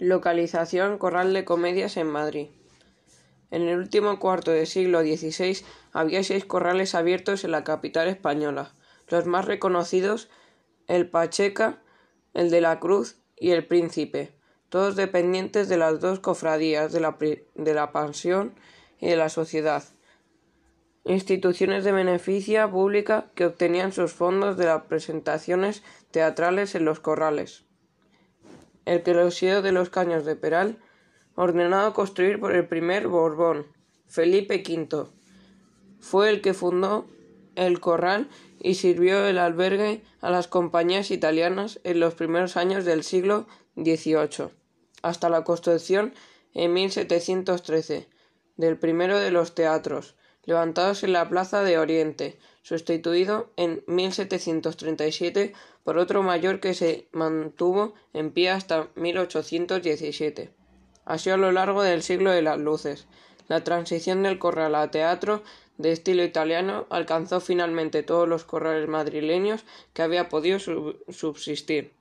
Localización Corral de Comedias en Madrid. En el último cuarto del siglo XVI había seis corrales abiertos en la capital española. Los más reconocidos, el Pacheca, el de la Cruz y el Príncipe, todos dependientes de las dos cofradías de la, de la y de la Sociedad. Instituciones de beneficia pública que obtenían sus fondos de las presentaciones teatrales en los corrales el Closeo de los Caños de Peral, ordenado construir por el primer Borbón, Felipe V. Fue el que fundó el corral y sirvió el albergue a las compañías italianas en los primeros años del siglo XVIII, hasta la construcción en 1713 del primero de los teatros, levantados en la Plaza de Oriente, sustituido en 1737 por otro mayor que se mantuvo en pie hasta 1817. Así a lo largo del siglo de las luces. La transición del corral a teatro de estilo italiano alcanzó finalmente todos los corrales madrileños que había podido subsistir.